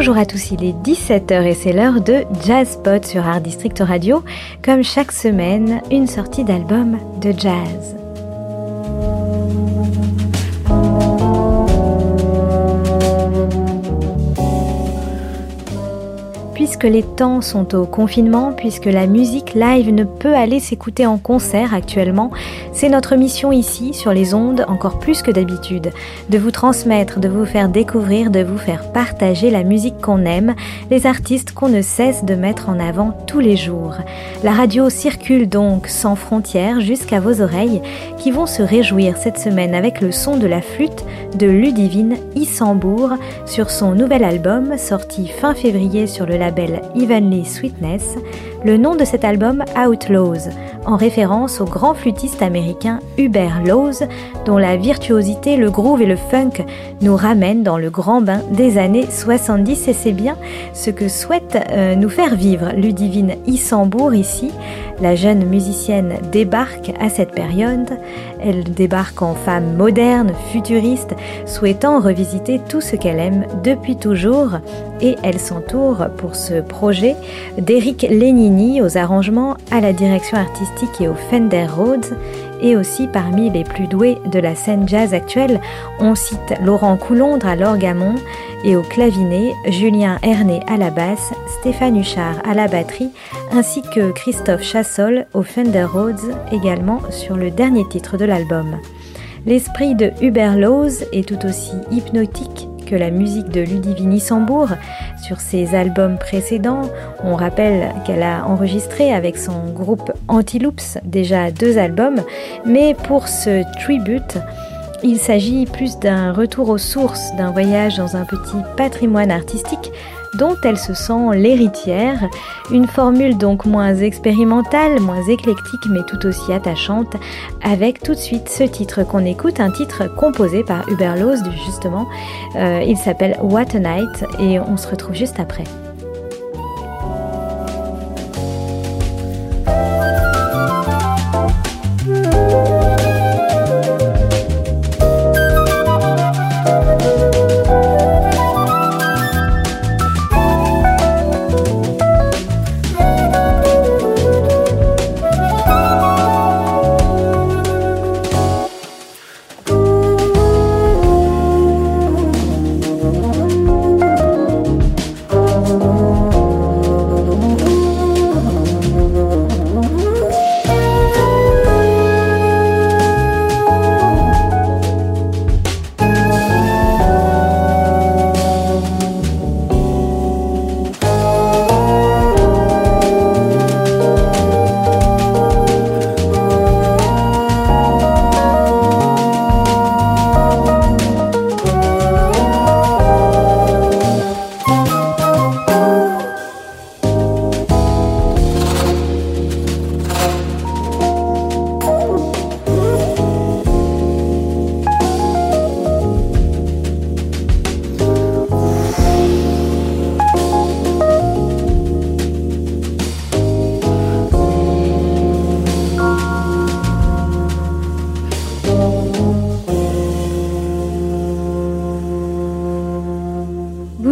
Bonjour à tous, il est 17h et c'est l'heure de Jazzpot sur Art District Radio. Comme chaque semaine, une sortie d'album de jazz. Puisque les temps sont au confinement, puisque la musique live ne peut aller s'écouter en concert actuellement, c'est notre mission ici, sur les ondes, encore plus que d'habitude, de vous transmettre, de vous faire découvrir, de vous faire partager la musique qu'on aime, les artistes qu'on ne cesse de mettre en avant tous les jours. La radio circule donc sans frontières jusqu'à vos oreilles, qui vont se réjouir cette semaine avec le son de la flûte de Ludivine Issambourg sur son nouvel album sorti fin février sur le label Evenly Sweetness, le nom de cet album Outlaws, en référence au grand flûtiste américain Hubert Laws, dont la virtuosité, le groove et le funk nous ramènent dans le grand bain des années 70 et c'est bien ce que souhaite euh, nous faire vivre Ludivine Issambourg ici. La jeune musicienne débarque à cette période, elle débarque en femme moderne, futuriste, souhaitant revisiter tout ce qu'elle aime depuis toujours et elle s'entoure pour ce projet d'Eric Aux arrangements, à la direction artistique et au Fender Rhodes et aussi parmi les plus doués de la scène jazz actuelle, on cite Laurent Coulondre à l'orgamon et au clavinet, Julien Herné à la basse, Stéphane Huchard à la batterie, ainsi que Christophe Chassol au Fender Rhodes également sur le dernier titre de l'album. L'esprit de Hubert Laws est tout aussi hypnotique que la musique de Ludivine Issambourg sur ses albums précédents. On rappelle qu'elle a enregistré avec son groupe Antiloops déjà deux albums, mais pour ce tribute, il s'agit plus d'un retour aux sources, d'un voyage dans un petit patrimoine artistique dont elle se sent l'héritière, une formule donc moins expérimentale, moins éclectique mais tout aussi attachante, avec tout de suite ce titre qu'on écoute, un titre composé par Hubert Laws justement, euh, il s'appelle What a Night et on se retrouve juste après.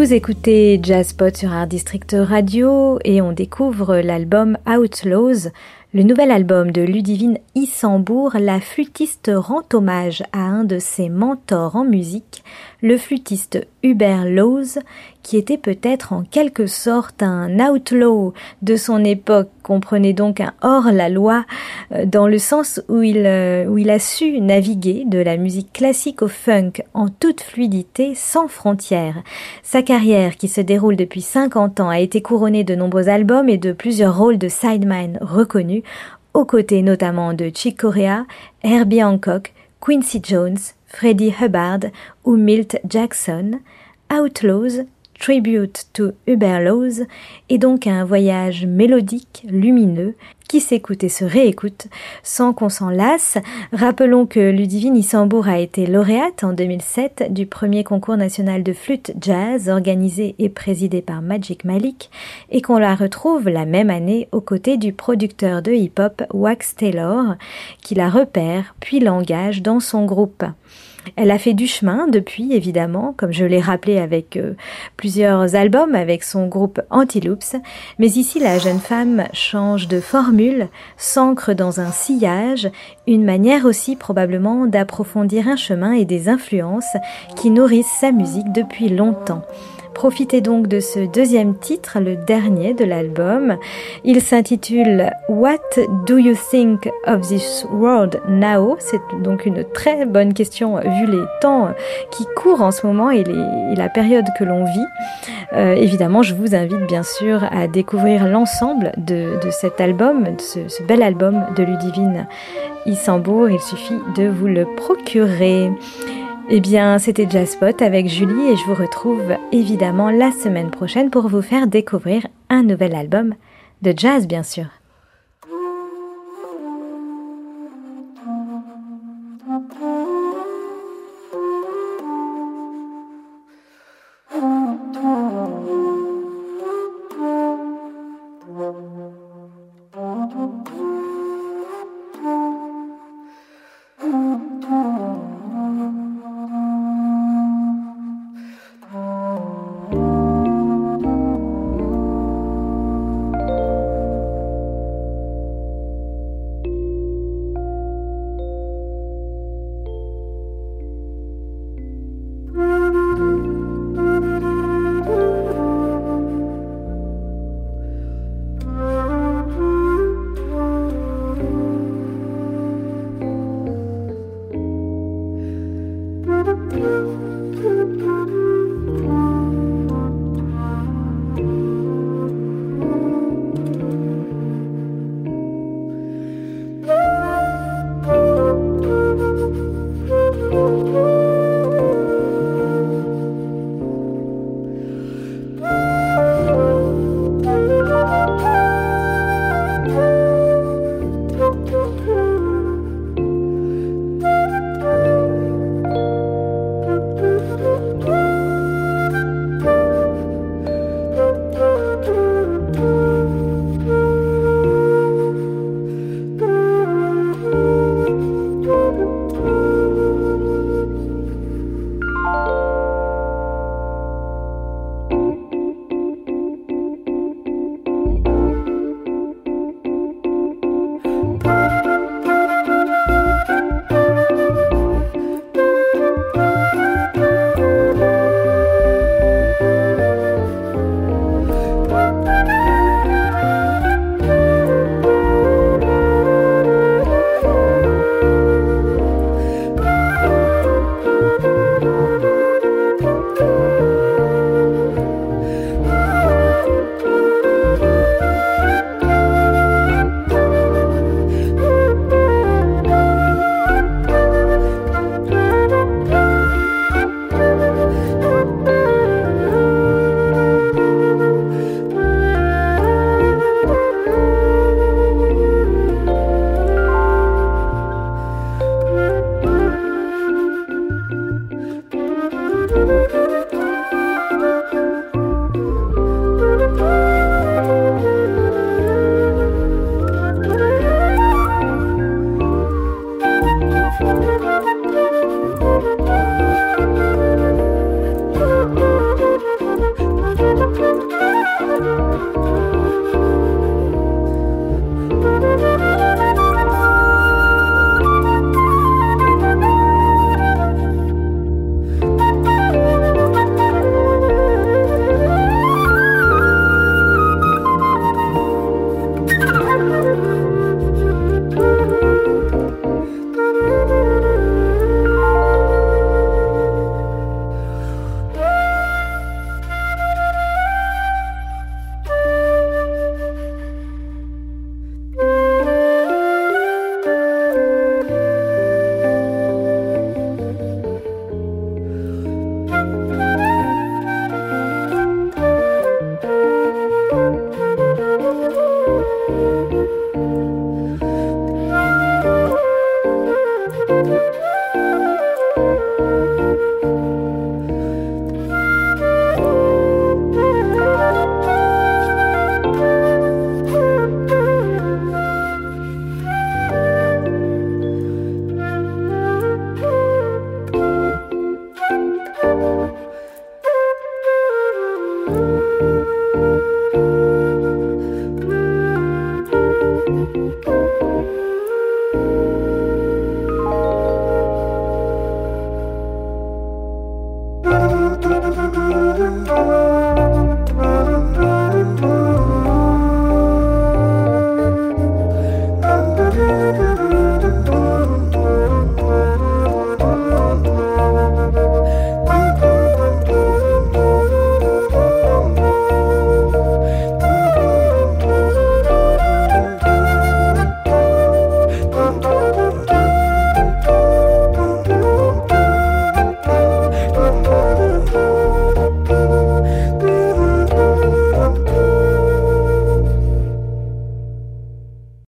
Vous écoutez Jazzpot sur Art District Radio et on découvre l'album Outlaws, le nouvel album de Ludivine Issambourg. La flûtiste rend hommage à un de ses mentors en musique, le flûtiste Hubert Laws, qui était peut-être en quelque sorte un outlaw de son époque, comprenait donc un hors-la-loi, euh, dans le sens où il, euh, où il a su naviguer de la musique classique au funk en toute fluidité, sans frontières. Sa carrière, qui se déroule depuis 50 ans, a été couronnée de nombreux albums et de plusieurs rôles de sideman reconnus, aux côtés notamment de Chick Corea, Herbie Hancock, Quincy Jones, Freddie Hubbard ou Milt Jackson. Outlaws Tribute to Hubert est donc un voyage mélodique, lumineux, qui s'écoute et se réécoute sans qu'on s'en lasse. Rappelons que Ludivine Issambourg a été lauréate en 2007 du premier concours national de flûte jazz organisé et présidé par Magic Malik et qu'on la retrouve la même année aux côtés du producteur de hip-hop Wax Taylor qui la repère puis l'engage dans son groupe. Elle a fait du chemin depuis, évidemment, comme je l'ai rappelé avec euh, plusieurs albums avec son groupe Antiloops, mais ici la jeune femme change de formule, s'ancre dans un sillage, une manière aussi probablement d'approfondir un chemin et des influences qui nourrissent sa musique depuis longtemps. Profitez donc de ce deuxième titre, le dernier de l'album. Il s'intitule What do you think of this world now? C'est donc une très bonne question vu les temps qui courent en ce moment et, la période que l'on vit. Euh, évidemment, je vous invite bien sûr à découvrir l'ensemble de, cet album, ce, bel album de Ludivine Issambourg. Il suffit de vous le procurer. Eh bien, c'était Jazzpot avec Julie et je vous retrouve évidemment la semaine prochaine pour vous faire découvrir un nouvel album de jazz, bien sûr.